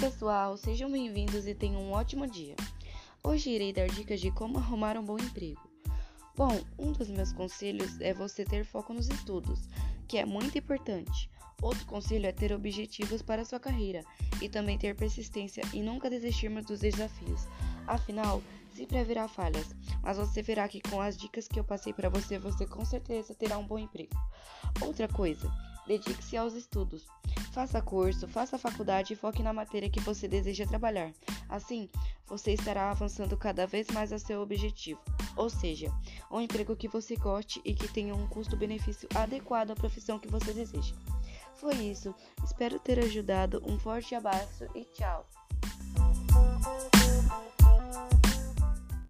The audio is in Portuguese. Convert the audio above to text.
pessoal, sejam bem-vindos e tenham um ótimo dia. Hoje irei dar dicas de como arrumar um bom emprego. Bom, um dos meus conselhos é você ter foco nos estudos, que é muito importante. Outro conselho é ter objetivos para sua carreira e também ter persistência e nunca desistirmos dos desafios. Afinal, sempre haverá falhas, mas você verá que com as dicas que eu passei para você, você com certeza terá um bom emprego. Outra coisa, dedique-se aos estudos. Faça curso, faça faculdade e foque na matéria que você deseja trabalhar. Assim, você estará avançando cada vez mais a seu objetivo, ou seja, um emprego que você goste e que tenha um custo-benefício adequado à profissão que você deseja. Foi isso, espero ter ajudado. Um forte abraço e tchau!